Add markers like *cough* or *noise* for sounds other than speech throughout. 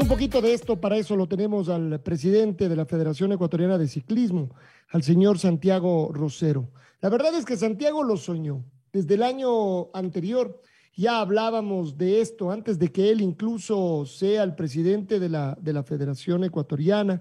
Un poquito de esto, para eso lo tenemos al presidente de la Federación Ecuatoriana de Ciclismo, al señor Santiago Rosero. La verdad es que Santiago lo soñó. Desde el año anterior ya hablábamos de esto, antes de que él incluso sea el presidente de la, de la Federación Ecuatoriana,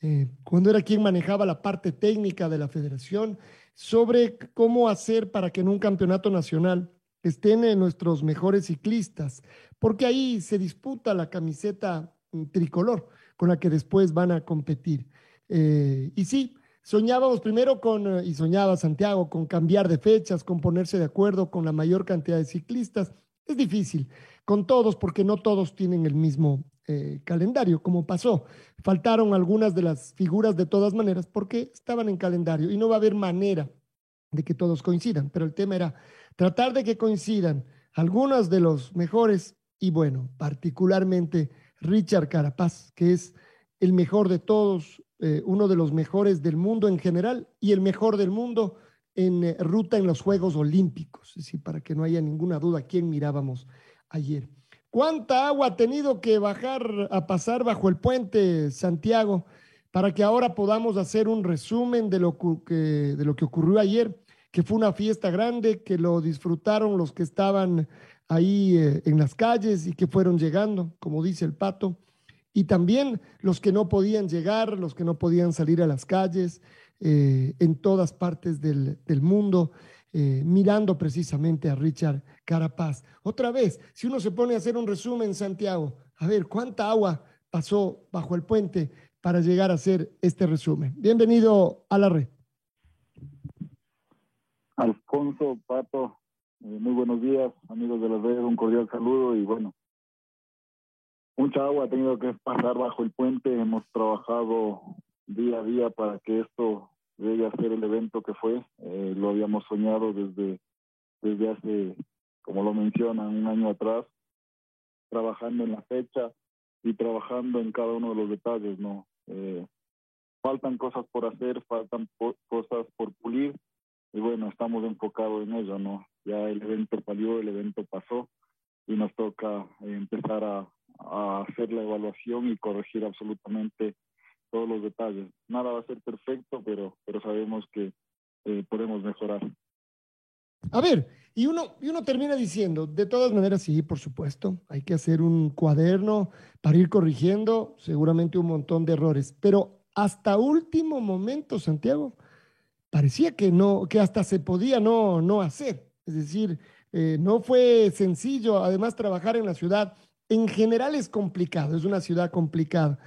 eh, cuando era quien manejaba la parte técnica de la federación, sobre cómo hacer para que en un campeonato nacional estén nuestros mejores ciclistas, porque ahí se disputa la camiseta mm, tricolor con la que después van a competir. Eh, y sí, Soñábamos primero con, eh, y soñaba Santiago, con cambiar de fechas, con ponerse de acuerdo con la mayor cantidad de ciclistas. Es difícil con todos porque no todos tienen el mismo eh, calendario, como pasó. Faltaron algunas de las figuras de todas maneras porque estaban en calendario y no va a haber manera de que todos coincidan, pero el tema era tratar de que coincidan algunos de los mejores y bueno, particularmente Richard Carapaz, que es el mejor de todos, eh, uno de los mejores del mundo en general y el mejor del mundo en eh, ruta en los Juegos Olímpicos. Decir, para que no haya ninguna duda, ¿quién mirábamos ayer? ¿Cuánta agua ha tenido que bajar a pasar bajo el puente Santiago para que ahora podamos hacer un resumen de lo que, de lo que ocurrió ayer? Que fue una fiesta grande, que lo disfrutaron los que estaban ahí eh, en las calles y que fueron llegando, como dice el pato y también los que no podían llegar, los que no podían salir a las calles, eh, en todas partes del, mundo, eh, mirando precisamente a Richard Carapaz. Otra vez, si uno se pone a hacer un resumen, Santiago, a ver, ¿cuánta agua pasó bajo el puente para llegar a hacer este resumen? Bienvenido a la red. Alfonso, Pato, eh, muy buenos días, amigos de la red, un cordial saludo y bueno, mucha agua ha tenido que pasar bajo el puente. Hemos trabajado día a día para que esto llegue a ser el evento que fue. Eh, lo habíamos soñado desde, desde hace, como lo mencionan, un año atrás, trabajando en la fecha y trabajando en cada uno de los detalles, ¿no? Eh, faltan cosas por hacer, faltan cosas por pulir y bueno, estamos enfocados en ello, ¿no? Ya el evento salió, el evento pasó y nos toca empezar a, a hacer la evaluación y corregir absolutamente todos los detalles. Nada va a ser perfecto, pero, pero sabemos que eh, podemos mejorar. A ver, y uno, y uno termina diciendo, de todas maneras, sí, por supuesto, hay que hacer un cuaderno para ir corrigiendo seguramente un montón de errores, pero hasta último momento, Santiago, parecía que no, que hasta se podía no, no hacer. Es decir, eh, no fue sencillo, además, trabajar en la ciudad en general es complicado, es una ciudad complicada.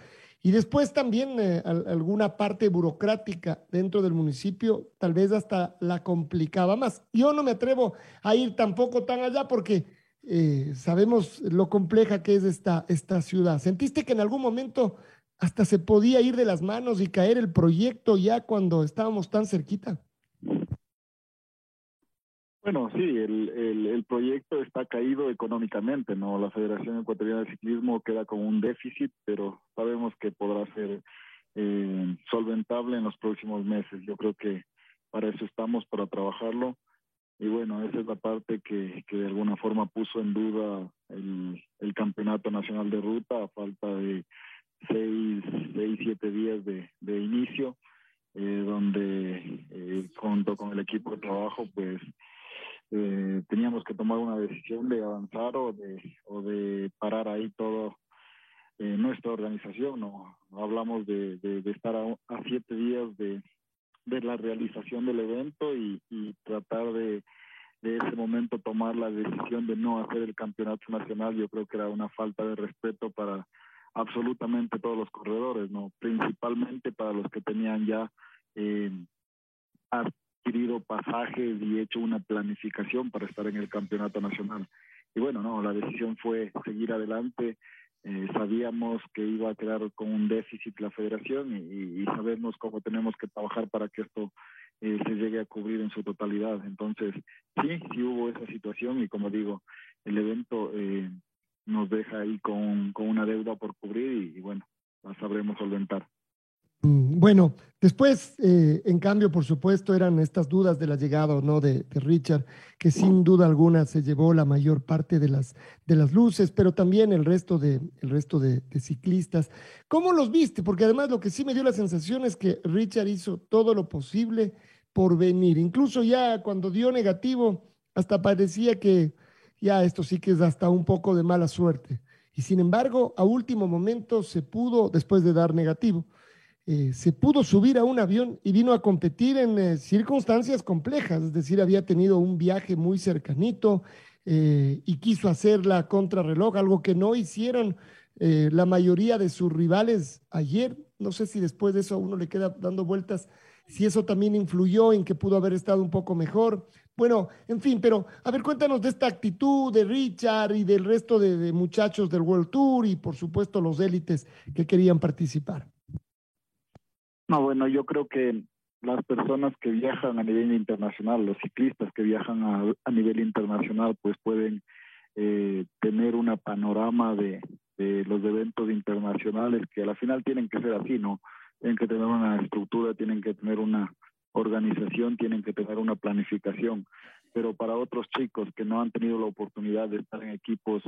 Y después también eh, alguna parte burocrática dentro del municipio, tal vez hasta la complicaba más. Yo no me atrevo a ir tampoco tan allá porque eh, sabemos lo compleja que es esta, esta ciudad. ¿Sentiste que en algún momento hasta se podía ir de las manos y caer el proyecto ya cuando estábamos tan cerquita? Bueno, sí, el, el, proyecto está caído económicamente, ¿no? La Federación Ecuatoriana de Ciclismo queda con un déficit, pero sabemos que podrá ser eh, solventable en los próximos meses. Yo creo que para eso estamos, para trabajarlo. Y bueno, esa es la parte que, que de alguna forma puso en duda el, el Campeonato Nacional de Ruta a falta de seis, seis siete días de, inicio, eh, donde eh, junto con el equipo de trabajo, pues eh, teníamos que tomar una decisión de avanzar o de, o de parar ahí todo eh, nuestra organización. ¿no? Hablamos de, de, estar a, siete días de, de la realización del evento y, y tratar de, de ese momento tomar la decisión de no hacer el campeonato nacional, yo creo que era una falta de respeto para absolutamente todos los corredores, no, principalmente para los que tenían ya eh, adquirido pasajes y hecho una planificación para estar en el campeonato nacional. Y bueno, no, la decisión fue seguir adelante. Eh, sabíamos que iba a quedar con un déficit la federación y, sabemos cómo tenemos que trabajar para que esto eh, se llegue a cubrir en su totalidad. Entonces, sí, sí hubo esa situación y como digo, el evento eh, nos deja ahí con, con una deuda por cubrir y, y bueno, la sabremos solventar. Mm, bueno, después, eh, en cambio, por supuesto, eran estas dudas de la llegada o no de, de, Richard, que sin duda alguna se llevó la mayor parte de las, de las luces, pero también el resto, de, el resto de, de, ciclistas. ¿Cómo los viste? Porque además lo que sí me dio la sensación es que Richard hizo todo lo posible por venir. Incluso ya cuando dio negativo, hasta parecía que ya esto sí que es hasta un poco de mala suerte. Y sin embargo, a último momento se pudo, después de dar negativo, eh, se pudo subir a un avión y vino a competir en eh, circunstancias complejas, es decir, había tenido un viaje muy cercanito eh, y quiso hacer la contrarreloj, algo que no hicieron la mayoría de sus rivales ayer. No sé si después de eso a uno le queda dando vueltas, si eso también influyó en que pudo haber estado un poco mejor. Bueno, en fin, pero a ver, cuéntanos de esta actitud de Richard y del resto de, muchachos del World Tour y por supuesto los élites que querían participar. No, bueno, yo creo que las personas que viajan a nivel internacional, los ciclistas que viajan a, a nivel internacional, pues pueden eh, tener una panorama de, de, los eventos internacionales que a la final tienen que ser así, ¿no? Tienen que tener una estructura, tienen que tener una organización, tienen que tener una planificación. Pero para otros chicos que no han tenido la oportunidad de estar en equipos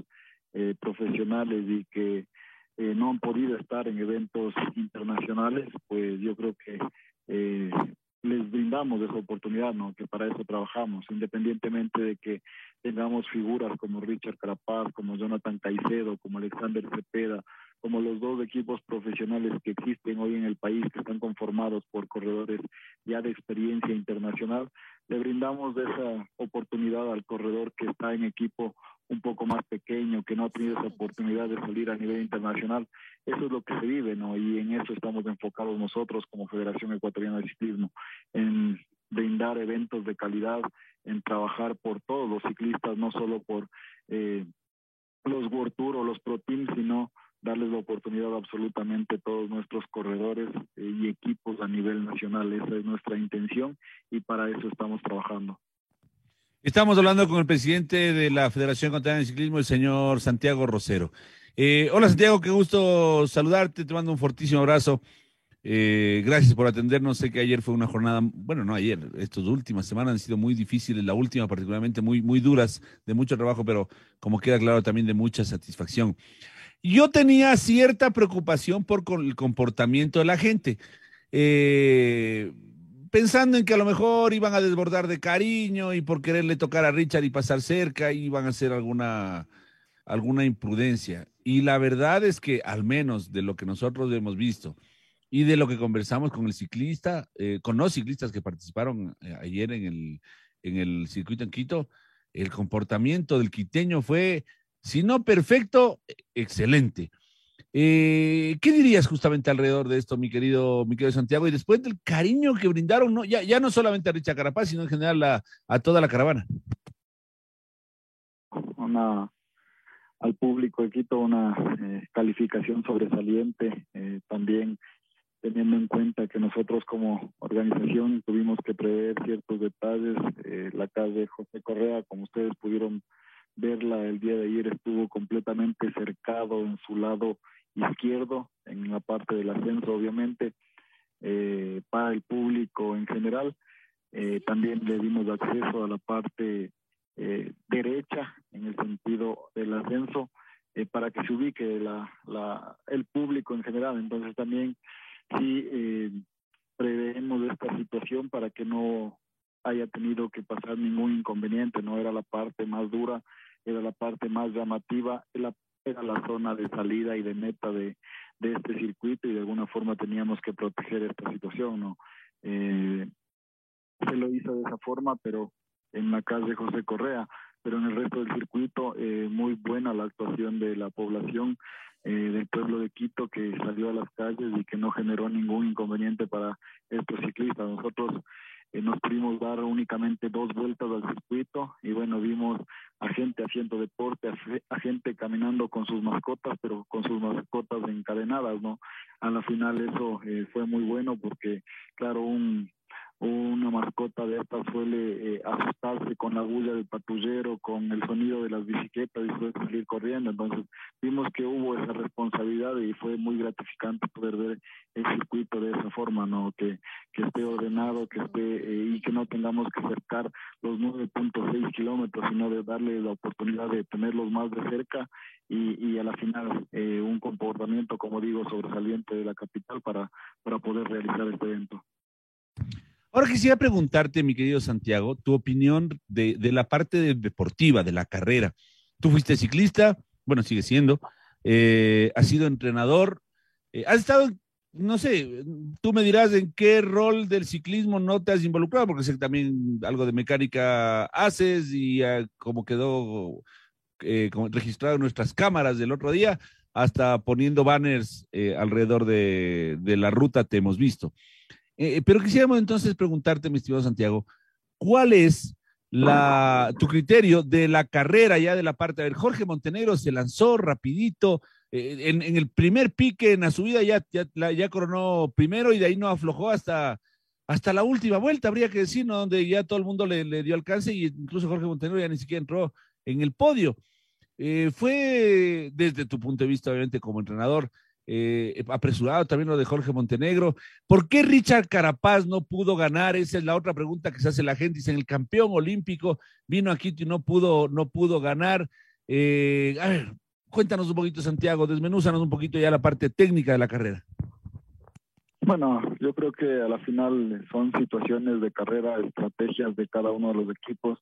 eh, profesionales y que eh, no han podido estar en eventos internacionales, pues yo creo que eh, les brindamos esa oportunidad, ¿no? Que para eso trabajamos, independientemente de que tengamos figuras como Richard Carapaz, como Jonathan Caicedo, como Alexander Cepeda, como los dos equipos profesionales que existen hoy en el país, que están conformados por corredores ya de experiencia internacional, le brindamos esa oportunidad al corredor que está en equipo un poco más pequeño, que no ha tenido esa oportunidad de salir a nivel internacional. Eso es lo que se vive, ¿no? Y en eso estamos enfocados nosotros como Federación Ecuatoriana de Ciclismo, en brindar eventos de calidad, en trabajar por todos los ciclistas, no solo por eh, los World Tour o los Pro Teams, sino darles la oportunidad a absolutamente todos nuestros corredores eh, y equipos a nivel nacional. Esa es nuestra intención y para eso estamos trabajando. Estamos hablando con el presidente de la Federación Ecuatoriana de Ciclismo, el señor Santiago Rosero. Eh, hola Santiago, qué gusto saludarte, te mando un fortísimo abrazo. Eh, gracias por atendernos. Sé que ayer fue una jornada, bueno, no ayer, estas últimas semanas han sido muy difíciles, la última particularmente muy, muy duras, de mucho trabajo, pero como queda claro también de mucha satisfacción. Yo tenía cierta preocupación por el comportamiento de la gente. Eh, pensando en que a lo mejor iban a desbordar de cariño y por quererle tocar a Richard y pasar cerca iban a hacer alguna, alguna imprudencia. Y la verdad es que al menos de lo que nosotros hemos visto y de lo que conversamos con el ciclista, eh, con los ciclistas que participaron eh, ayer en el, en el circuito en Quito, el comportamiento del quiteño fue, si no perfecto, excelente. Eh, ¿Qué dirías justamente alrededor de esto, mi querido, mi querido Santiago? Y después del cariño que brindaron, no, ya, ya no solamente a Richard Carapaz, sino en general a, toda la caravana. Una, al público de Quito una eh, calificación sobresaliente, eh, también teniendo en cuenta que nosotros como organización tuvimos que prever ciertos detalles. Eh, la calle José Correa, como ustedes pudieron verla el día de ayer, estuvo completamente cercado en su lado izquierdo, en la parte del ascenso, obviamente, eh, para el público en general. Eh, también le dimos acceso a la parte eh, derecha, en el sentido del ascenso, eh, para que se ubique la, la, el público en general. Entonces también sí preveemos esta situación para que no haya tenido que pasar ningún inconveniente, no era la parte más dura, era la parte más llamativa, la era la zona de salida y de meta de, de este circuito y de alguna forma teníamos que proteger esta situación, ¿no? Eh, se lo hizo de esa forma, pero en la calle José Correa, pero en el resto del circuito eh, muy buena la actuación de la población eh, del pueblo de Quito que salió a las calles y que no generó ningún inconveniente para estos ciclistas. Nosotros eh, nos pudimos dar únicamente dos vueltas al circuito y bueno, vimos a gente haciendo deporte, a, gente caminando con sus mascotas, pero con sus mascotas encadenadas, ¿no? A la final eso eh, fue muy bueno porque, claro, un, una mascota de estas suele eh, asustarse con la bulla del patrullero, con el sonido de las bicicletas y suele salir corriendo. Entonces vimos que hubo esa responsabilidad y fue muy gratificante poder ver el circuito de esa forma, ¿no? Que, que esté ordenado, que esté eh, y que no tengamos que acercar los 9.6 kilómetros, sino de darle la oportunidad de tenerlos más de cerca y, y a la final eh, un comportamiento, como digo, sobresaliente de la capital para, para poder realizar este evento. Ahora quisiera preguntarte, mi querido Santiago, tu opinión de, de la parte deportiva, de la carrera. Tú fuiste ciclista, bueno, sigue siendo, eh, has sido entrenador, eh, has estado, no sé, tú me dirás en qué rol del ciclismo no te has involucrado, porque sé que también algo de mecánica haces y como quedó eh, registrado en nuestras cámaras del otro día, hasta poniendo banners eh, alrededor de, de la ruta te hemos visto. Eh, pero quisiéramos entonces preguntarte, mi estimado Santiago, ¿cuál es la, tu criterio de la carrera ya de la parte? A ver, Jorge Montenegro se lanzó rapidito, eh, en, el primer pique en la subida ya, ya, coronó primero y de ahí no aflojó hasta, hasta la última vuelta, habría que decir, ¿no? donde ya todo el mundo le, le dio alcance y incluso Jorge Montenegro ya ni siquiera entró en el podio. Eh, fue desde tu punto de vista, obviamente, como entrenador, eh, apresurado también lo de Jorge Montenegro. ¿Por qué Richard Carapaz no pudo ganar? Esa es la otra pregunta que se hace la gente. Dice, el campeón olímpico vino aquí y no pudo, no pudo ganar. Eh, a ver, cuéntanos un poquito, Santiago, desmenúzanos un poquito ya la parte técnica de la carrera. Bueno, yo creo que a la final son situaciones de carrera, estrategias de cada uno de los equipos.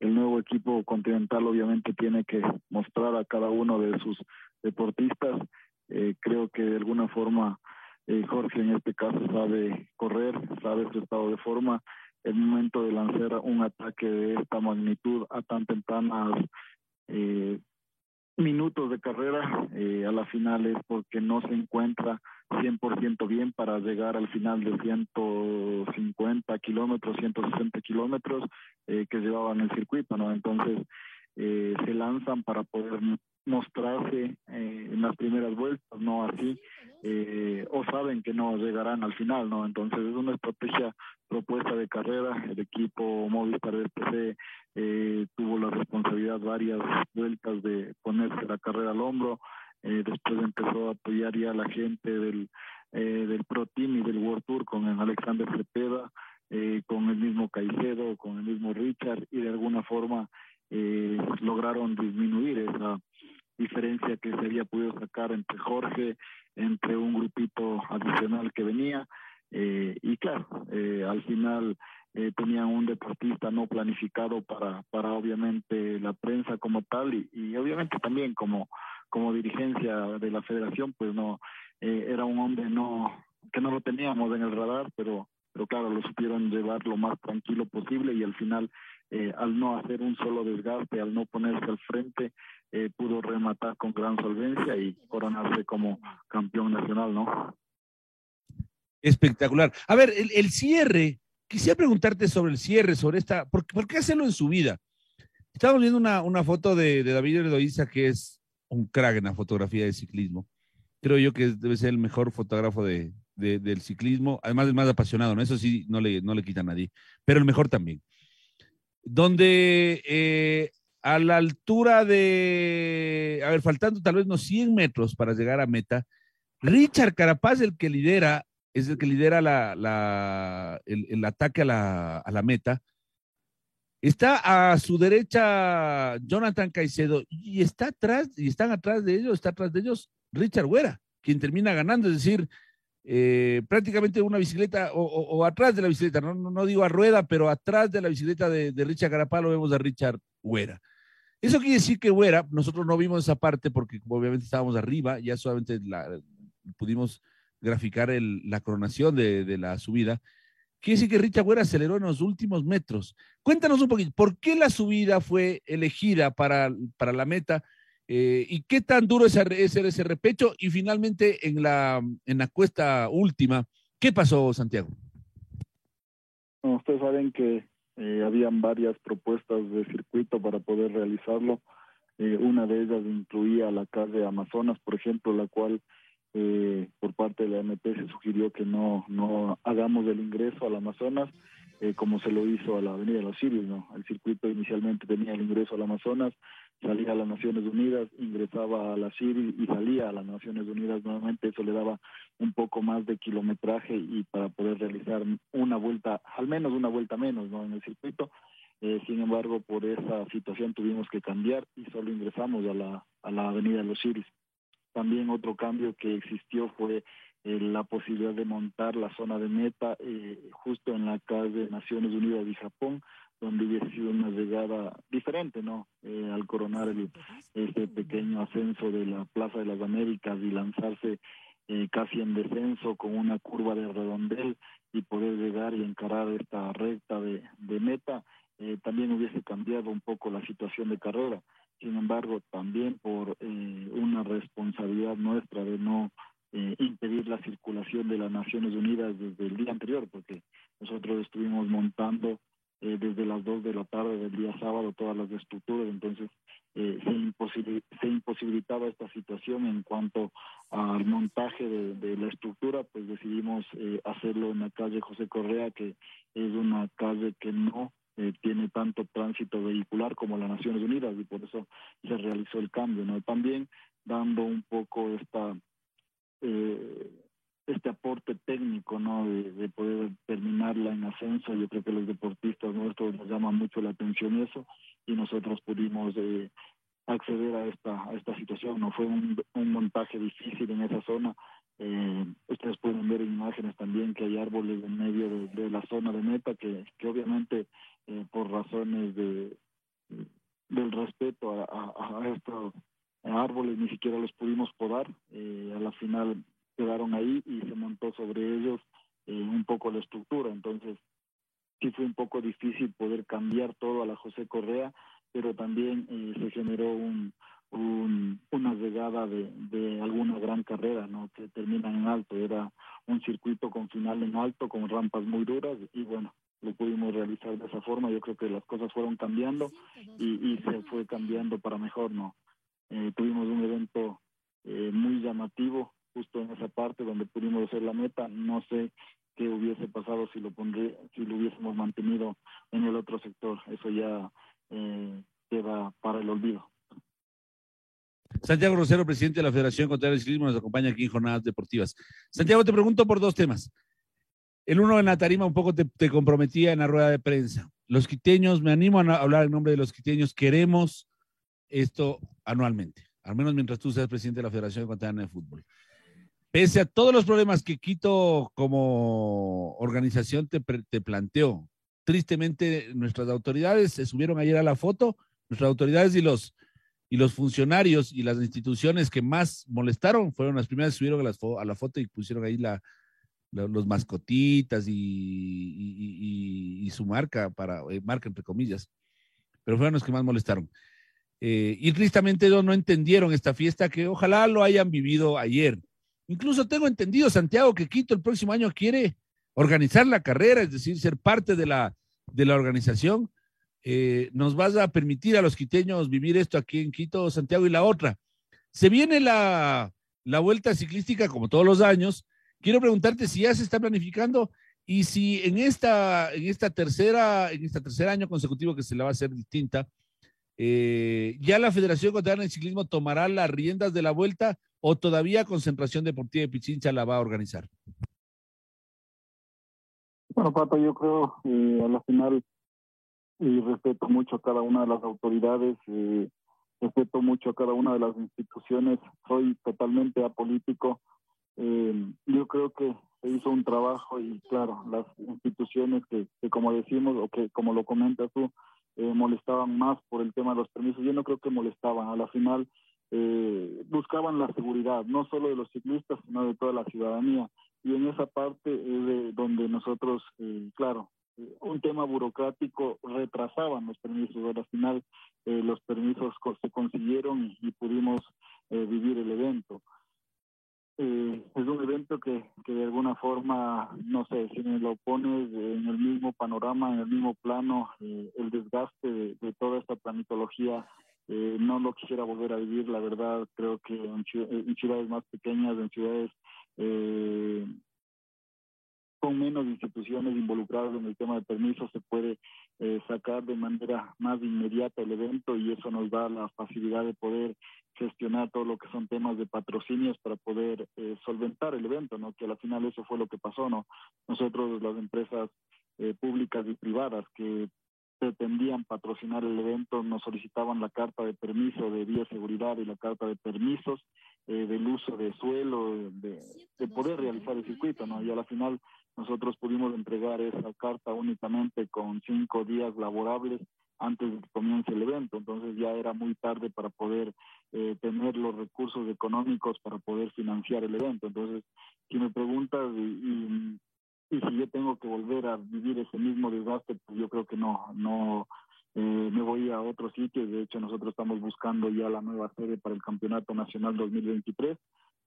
El nuevo equipo continental obviamente tiene que mostrar a cada uno de sus deportistas eh, creo que de alguna forma eh, Jorge en este caso sabe correr, sabe su estado de forma. El momento de lanzar un ataque de esta magnitud a tan tempranas eh, minutos de carrera, eh, a la final es porque no se encuentra 100% bien para llegar al final de 150 kilómetros, 160 kilómetros eh, que llevaban el circuito, ¿no? Entonces, eh, se lanzan para poder mostrarse eh, en las primeras vueltas, no así, eh, o saben que no llegarán al final, ¿no? Entonces es una estrategia propuesta de carrera, el equipo Movistar PC eh, tuvo la responsabilidad varias vueltas de ponerse la carrera al hombro, eh, después empezó a apoyar ya a la gente del, eh, del Pro Team y del World Tour con el Alexander Cepeda, eh, con el mismo Caicedo, con el mismo Richard y de alguna forma lograron disminuir esa diferencia que se había podido sacar entre Jorge, entre un grupito adicional que venía. Eh, y claro, eh, al final eh, tenían un deportista no planificado para, para obviamente la prensa como tal y, y obviamente también como, como dirigencia de la federación, pues no, eh, era un hombre no que no lo teníamos en el radar, pero pero claro, lo supieron llevar lo más tranquilo posible y al final, al no hacer un solo desgaste, al no ponerse al frente, eh, pudo rematar con gran solvencia y coronarse como campeón nacional, ¿no? Espectacular. A ver, el, el cierre, quisiera preguntarte sobre el cierre, sobre esta, ¿por, ¿por qué hacerlo en su vida? Estamos viendo una, una foto de, de David Erdoiza, que es un crack en la fotografía de ciclismo. Creo yo que debe ser el mejor fotógrafo de, de, del ciclismo, además es más apasionado, ¿no? Eso sí, no le, no le quita a nadie, pero el mejor también. Donde eh, a la altura de, a ver, faltando tal vez unos 100 metros para llegar a meta, Richard Carapaz, el que lidera, es el que lidera la, el, ataque a la, a la meta. Está a su derecha Jonathan Caicedo y está atrás, y están atrás de ellos, está atrás de ellos Richard Güera, quien termina ganando, es decir, eh, prácticamente una bicicleta o, atrás de la bicicleta, no, no, digo a rueda, pero atrás de la bicicleta de, de Richard Carapaz lo vemos a Richard Güera. Eso quiere decir que Güera, nosotros no vimos esa parte porque obviamente estábamos arriba, ya solamente la, pudimos graficar la coronación de, la subida. quiere decir que Richard Güera aceleró en los últimos metros. Cuéntanos un poquito, ¿por qué la subida fue elegida para, para la meta? Eh, ¿Y qué tan duro es ese repecho? Y finalmente en la, en la cuesta última, ¿qué pasó, Santiago? ustedes saben que eh, habían varias propuestas de circuito para poder realizarlo. Eh, una de ellas incluía la calle Amazonas, por ejemplo, la cual eh, por parte de la MP se sugirió que no, no hagamos el ingreso al Amazonas eh, como se lo hizo a la Avenida de los Sirios. ¿no? El circuito inicialmente tenía el ingreso al Amazonas, salía a las Naciones Unidas, ingresaba a la Sirio y salía a las Naciones Unidas nuevamente. Eso le daba un poco más de kilometraje y para poder realizar una vuelta, al menos una vuelta menos ¿no? en el circuito. Eh, sin embargo, por esa situación tuvimos que cambiar y solo ingresamos a la, a la Avenida de los Siris. También otro cambio que existió fue eh, la posibilidad de montar la zona de meta eh, justo en la calle Naciones Unidas y Japón, donde hubiese sido una llegada diferente, ¿no? Eh, al coronar el, este pequeño ascenso de la Plaza de las Américas y lanzarse casi en descenso con una curva de redondel y poder llegar y encarar esta recta de, meta, también hubiese cambiado un poco la situación de carrera. Sin embargo, también por una responsabilidad nuestra de no eh, impedir la circulación de las Naciones Unidas desde el día anterior, porque nosotros estuvimos montando eh, desde las 2 de la tarde del día sábado todas las estructuras, entonces eh, se, se imposibilitaba esta situación en cuanto al montaje de, de la estructura, pues decidimos eh, hacerlo en la calle José Correa, que es una calle que no eh, tiene tanto tránsito vehicular como las Naciones Unidas y por eso se realizó el cambio, ¿no? También dando un poco esta eh, este aporte técnico, ¿no? De, poder terminarla en ascenso. Yo creo que los deportistas nuestros nos llaman mucho la atención eso y nosotros pudimos eh, acceder a esta a esta situación. No fue un, un montaje difícil en esa zona. Eh, ustedes pueden ver en imágenes también que hay árboles en medio de, la zona de meta que, que obviamente eh, por razones de del respeto a, a, a estos árboles ni siquiera los pudimos podar, eh, a la final quedaron ahí y se montó sobre ellos eh, un poco la estructura, entonces sí fue un poco difícil poder cambiar todo a la José Correa, pero también eh, se generó un, un, una llegada de, de alguna gran carrera, ¿no? Que termina en alto, era un circuito con final en alto, con rampas muy duras y bueno, lo pudimos realizar de esa forma, yo creo que las cosas fueron cambiando y, y se fue cambiando para mejor, ¿no? Eh, tuvimos un evento eh, muy llamativo justo en esa parte donde pudimos hacer la meta. No sé qué hubiese pasado si lo pondré, si lo hubiésemos mantenido en el otro sector. Eso ya eh, queda para el olvido. Santiago Rosero, presidente de la Federación Contra el Ciclismo, nos acompaña aquí en Jornadas Deportivas. Santiago, te pregunto por dos temas. El uno en la tarima un poco te, comprometía en la rueda de prensa. Los quiteños, me animo a hablar en nombre de los quiteños, queremos esto anualmente, al menos mientras tú seas presidente de la Federación Ecuatoriana de Fútbol. Pese a todos los problemas que Quito como organización te planteó, tristemente nuestras autoridades se subieron ayer a la foto, nuestras autoridades y los, y los funcionarios y las instituciones que más molestaron fueron las primeras que subieron a, la foto y pusieron ahí la, los mascotitas y, su marca, para eh, marca entre comillas, pero fueron los que más molestaron. Eh, y tristemente no, no entendieron esta fiesta que ojalá lo hayan vivido ayer. Incluso tengo entendido, Santiago, que Quito el próximo año quiere organizar la carrera, es decir, ser parte de la, de la organización. Eh, nos vas a permitir a los quiteños vivir esto aquí en Quito, Santiago, y la otra. Se viene la, la vuelta ciclística como todos los años. Quiero preguntarte si ya se está planificando y si en esta, en esta tercera, en este tercer año consecutivo que se la va a hacer distinta, eh, ¿Ya la Federación Ecuatoriana de Ciclismo tomará las riendas de la vuelta o todavía Concentración Deportiva de Pichincha la va a organizar? Bueno, Pato, yo creo eh, a la final y respeto mucho a cada una de las autoridades, eh, respeto mucho a cada una de las instituciones, soy totalmente apolítico. Eh, yo creo que se hizo un trabajo y claro, las instituciones que, que como decimos o que como lo comentas tú, eh, molestaban más por el tema de los permisos. Yo no creo que molestaban. A la final eh, buscaban la seguridad, no solo de los ciclistas, sino de toda la ciudadanía. y en esa parte es de donde nosotros, eh, claro, eh, un tema burocrático retrasaban los permisos. Al final eh, los permisos se consiguieron y, pudimos vivir el evento. es un evento que, que de alguna forma, no sé, si me lo pones en el mismo panorama, en el mismo plano, el desgaste de, de, toda esta planitología no lo quisiera volver a vivir, la verdad, creo que en, ciudades más pequeñas, en ciudades eh, con menos instituciones involucradas en el tema de permisos se puede eh, sacar de manera más inmediata el evento y eso nos da la facilidad de poder gestionar todo lo que son temas de patrocinios para poder eh, solventar el evento, ¿no? Que al final eso fue lo que pasó, ¿no? Nosotros, las empresas eh, públicas y privadas que pretendían patrocinar el evento nos solicitaban la carta de permiso de bioseguridad y la carta de permisos eh, del uso de suelo, de, de, poder realizar el circuito, ¿no? Y a la final nosotros pudimos entregar esa carta únicamente con cinco días laborables antes de que comience el evento, entonces ya era muy tarde para poder eh, tener los recursos económicos para poder financiar el evento. Entonces, si me preguntas y, yo tengo que volver a vivir ese mismo desgaste, pues yo creo que no, no, eh, me voy a otro sitio. De hecho, nosotros estamos buscando ya la nueva sede para el Campeonato Nacional 2023.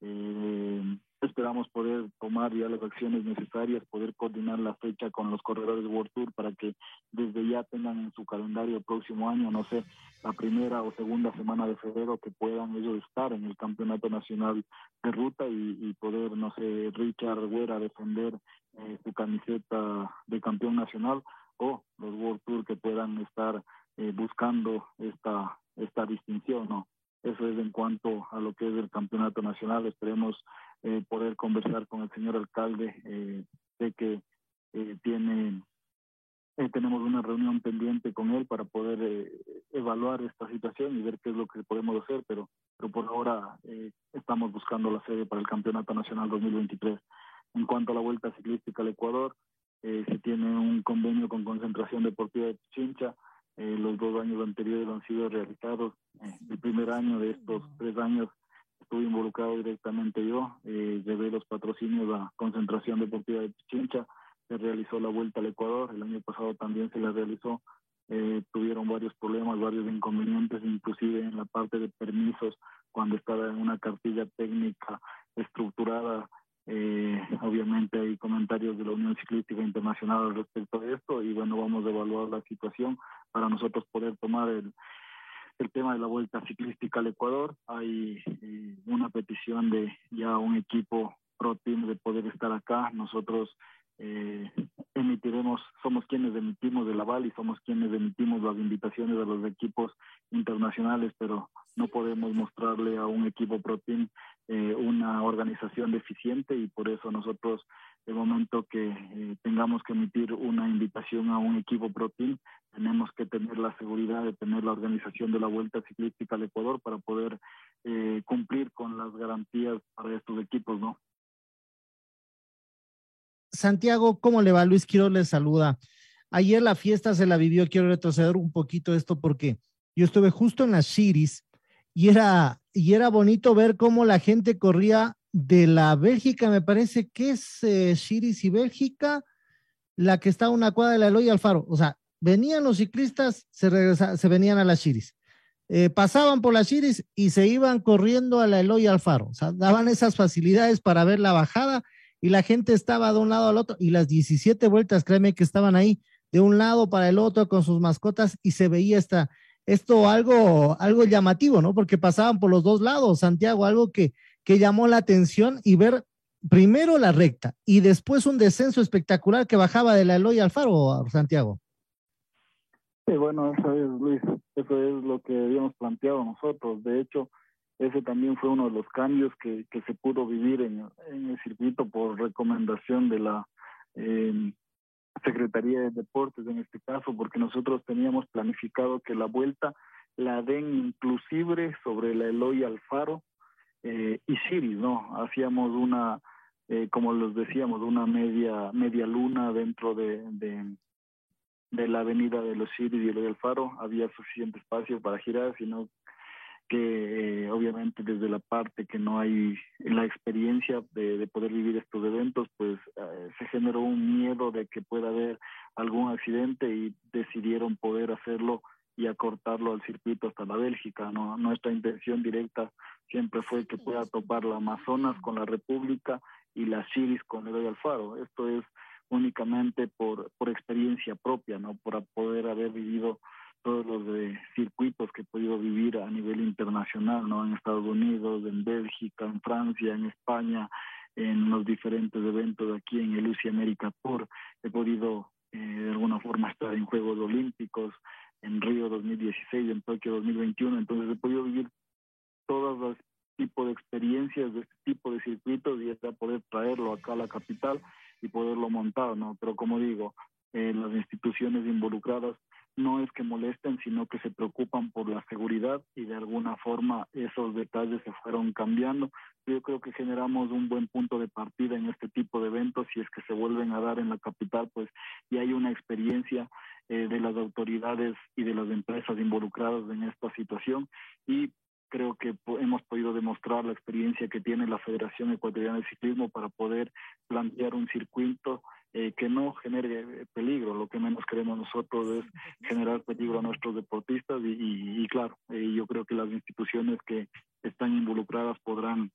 Eh, esperamos poder tomar ya las acciones necesarias, poder coordinar la fecha con los corredores World Tour para que desde ya tengan en su calendario el próximo año, no sé, la primera o segunda semana de febrero que puedan ellos estar en el Campeonato Nacional de Ruta y, poder, no sé, Richard Güera defender eh, su camiseta de campeón nacional o los World Tour que puedan estar eh, buscando esta, esta distinción, ¿no? Eso es en cuanto a lo que es el campeonato nacional. Esperemos eh, poder conversar con el señor alcalde. Eh, sé que eh, tiene eh, tenemos una reunión pendiente con él para poder eh, evaluar esta situación y ver qué es lo que podemos hacer, pero, pero por ahora eh, estamos buscando la sede para el Campeonato Nacional 2023. En cuanto a la Vuelta Ciclística al Ecuador, se tiene un convenio con Concentración Deportiva de Chincha, los dos años anteriores han sido realizados. El primer año de estos tres años estuve involucrado directamente yo, eh, llevé los patrocinios a Concentración Deportiva de Pichincha, se realizó la vuelta al Ecuador, el año pasado también se la realizó, eh, tuvieron varios problemas, varios inconvenientes, inclusive en la parte de permisos, cuando estaba en una cartilla técnica estructurada eh, obviamente hay comentarios de la Unión Ciclística Internacional respecto a esto y bueno, vamos a evaluar la situación para nosotros poder tomar el, el tema de la vuelta ciclística al Ecuador. Hay eh, una petición de ya un equipo pro team de poder estar acá. Nosotros eh, emitiremos, somos quienes emitimos el aval y somos quienes emitimos las invitaciones a los equipos internacionales, pero no podemos mostrarle a un equipo pro team eh, una organización deficiente y por eso nosotros el momento que eh, tengamos que emitir una invitación a un equipo pro team tenemos que tener la seguridad de tener la organización de la Vuelta Ciclística al Ecuador para poder eh, cumplir con las garantías para estos equipos, ¿no? Santiago, ¿cómo le va? Luis Quiroz le saluda. Ayer la fiesta se la vivió, quiero retroceder un poquito esto porque yo estuve justo en las Chiris y era, y era bonito ver cómo la gente corría de la Bélgica, me parece que es eh, y Bélgica, la que está a una cuadra de la Eloy Alfaro. O sea, venían los ciclistas, se, regresaban, se venían a las Chiris. Eh, pasaban por las Chiris y se iban corriendo a la Eloy Alfaro. O sea, daban esas facilidades para ver la bajada y la gente estaba de un lado al otro y las 17 vueltas, créeme que estaban ahí de un lado para el otro con sus mascotas y se veía esta, esto algo, algo llamativo, ¿no? Porque pasaban por los dos lados, Santiago, algo que, que llamó la atención y ver primero la recta y después un descenso espectacular que bajaba de la Eloy al Faro, Santiago. Sí, bueno, eso es, Luis, eso es lo que habíamos planteado nosotros. De hecho, ese también fue uno de los cambios que, que se pudo vivir en, en, el circuito por recomendación de la eh, Secretaría de Deportes en este caso, porque nosotros teníamos planificado que la vuelta la den inclusive sobre la Eloy Alfaro eh, y Siris, ¿no? Hacíamos una, eh, como les decíamos, una media media luna dentro de, de, la avenida de los Siris y Eloy Alfaro. Había suficiente espacio para girar, sino que obviamente desde la parte que no hay la experiencia de, de poder vivir estos eventos, pues eh, se generó un miedo de que pueda haber algún accidente y decidieron poder hacerlo y acortarlo al circuito hasta la Bélgica. ¿no? Nuestra intención directa siempre fue que pueda topar la Amazonas con la República y la Chiris con el Alfaro. Esto es únicamente por, por experiencia propia, ¿no? por poder haber vivido todos los de circuitos que he podido vivir a nivel internacional, ¿no? En Estados Unidos, en Bélgica, en Francia, en España, en los diferentes eventos aquí en el UCI América Tour. He podido eh, de alguna forma estar en Juegos Olímpicos, en Río 2016, en Tokio 2021, entonces he podido vivir todos los tipos de experiencias de este tipo de circuitos y hasta poder traerlo acá a la capital y poderlo montar, ¿no? Pero como digo, eh, las instituciones involucradas no es que molesten, sino que se preocupan por la seguridad y de alguna forma esos detalles se fueron cambiando. Yo creo que generamos un buen punto de partida en este tipo de eventos si es que se vuelven a dar en la capital, pues y hay una experiencia eh, de las autoridades y de las empresas involucradas en esta situación y creo que hemos podido demostrar la experiencia que tiene la Federación Ecuatoriana de Ciclismo para poder plantear un circuito eh, que no genere eh, peligro. Lo que menos queremos nosotros es *laughs* generar peligro a nuestros deportistas y, y, claro, eh, yo creo que las instituciones que están involucradas podrán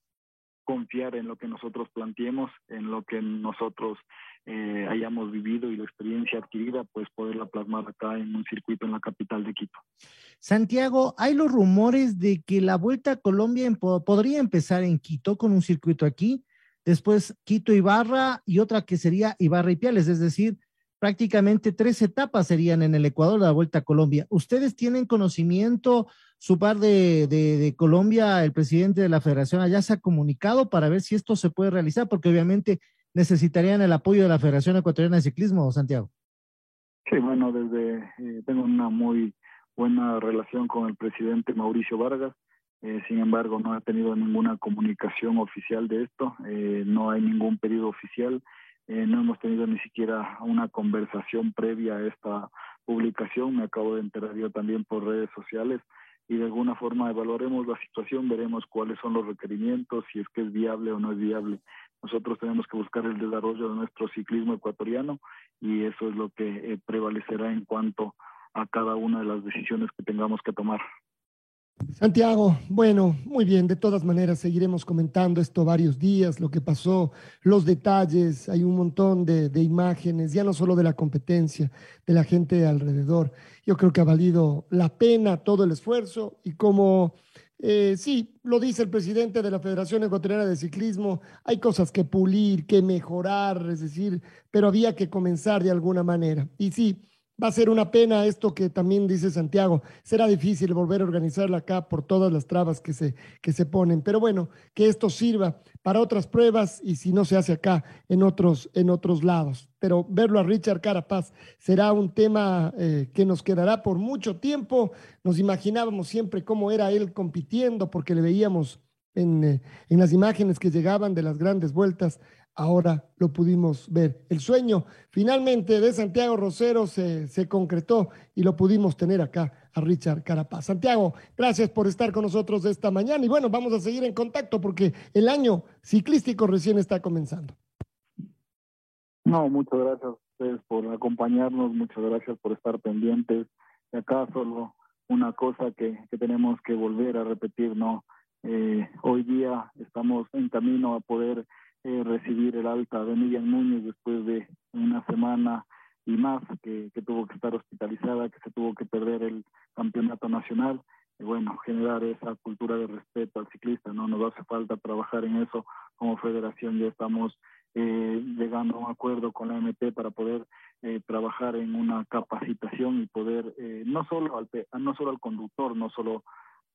confiar en lo que nosotros planteemos, en lo que nosotros eh, hayamos vivido y la experiencia adquirida, pues poderla plasmar acá en un circuito en la capital de Quito. Santiago, hay los rumores de que la Vuelta a Colombia podría empezar en Quito con un circuito aquí después Quito Ibarra y otra que sería Ibarra y Piales, es decir, prácticamente tres etapas serían en el Ecuador de la Vuelta a Colombia. ¿Ustedes tienen conocimiento, su par de, de, Colombia, el presidente de la federación allá se ha comunicado para ver si esto se puede realizar? Porque obviamente necesitarían el apoyo de la Federación Ecuatoriana de Ciclismo, Santiago. Sí, bueno, desde eh, tengo una muy buena relación con el presidente Mauricio Vargas eh, sin embargo, no ha tenido ninguna comunicación oficial de esto, eh, no hay ningún pedido oficial, eh, no hemos tenido ni siquiera una conversación previa a esta publicación, me acabo de enterar yo también por redes sociales y de alguna forma evaluaremos la situación, veremos cuáles son los requerimientos, si es que es viable o no es viable. Nosotros tenemos que buscar el desarrollo de nuestro ciclismo ecuatoriano y eso es lo que prevalecerá en cuanto a cada una de las decisiones que tengamos que tomar. Santiago, bueno, muy bien, de todas maneras seguiremos comentando esto varios días, lo que pasó, los detalles, hay un montón de, imágenes, ya no solo de la competencia, de la gente alrededor. Yo creo que ha valido la pena todo el esfuerzo y como, eh, sí, lo dice el presidente de la Federación Ecuatoriana de Ciclismo, hay cosas que pulir, que mejorar, es decir, pero había que comenzar de alguna manera. Y sí, Va a ser una pena esto que también dice Santiago. Será difícil volver a organizarla acá por todas las trabas que se, que se ponen. Pero bueno, que esto sirva para otras pruebas y si no se hace acá, en otros, en otros lados. Pero verlo a Richard Carapaz será un tema eh, que nos quedará por mucho tiempo. Nos imaginábamos siempre cómo era él compitiendo porque le veíamos en, eh, en las imágenes que llegaban de las grandes vueltas ahora lo pudimos ver. El sueño finalmente de Santiago Rosero se, se, concretó y lo pudimos tener acá a Richard Carapaz. Santiago, gracias por estar con nosotros esta mañana y bueno, vamos a seguir en contacto porque el año ciclístico recién está comenzando. No, muchas gracias a ustedes por acompañarnos, muchas gracias por estar pendientes. De acá solo una cosa que, que tenemos que volver a repetir, ¿no? Eh, hoy día estamos en camino a poder eh, recibir el alta de Miriam Núñez después de una semana y más que, que, tuvo que estar hospitalizada, que se tuvo que perder el campeonato nacional. Y bueno, generar esa cultura de respeto al ciclista, ¿no? Nos hace falta trabajar en eso como federación, ya estamos eh, llegando a un acuerdo con la MT para poder eh, trabajar en una capacitación y poder, eh, no, solo al, no solo al conductor, no solo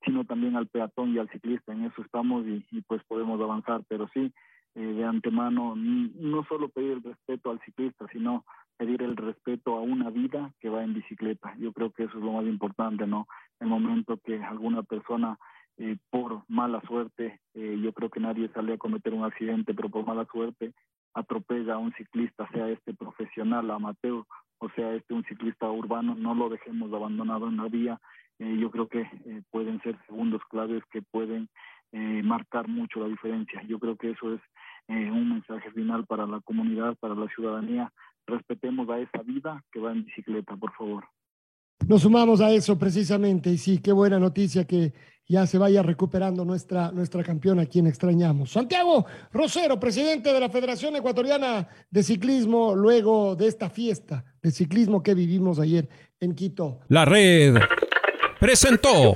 sino también al peatón y al ciclista. En eso estamos y, y pues podemos avanzar, pero sí, eh, de antemano no solo pedir el respeto al ciclista, sino pedir el respeto a una vida que va en bicicleta. Yo creo que eso es lo más importante, ¿no? El momento que alguna persona, eh, por mala suerte, eh, yo creo que nadie sale a cometer un accidente, pero por mala suerte atropella a un ciclista, sea este profesional, amateur, o sea este un ciclista urbano, no lo dejemos abandonado en la vía yo creo que pueden ser segundos claves que pueden marcar mucho la diferencia. Yo creo que eso es un mensaje final para la comunidad, para la ciudadanía. Respetemos a esa vida que va en bicicleta, por favor. Nos sumamos a eso precisamente y sí, qué buena noticia que ya se vaya recuperando nuestra, nuestra campeona, a quien extrañamos. Santiago Rosero, presidente de la Federación Ecuatoriana de Ciclismo, luego de esta fiesta de ciclismo que vivimos ayer en Quito. La red presentó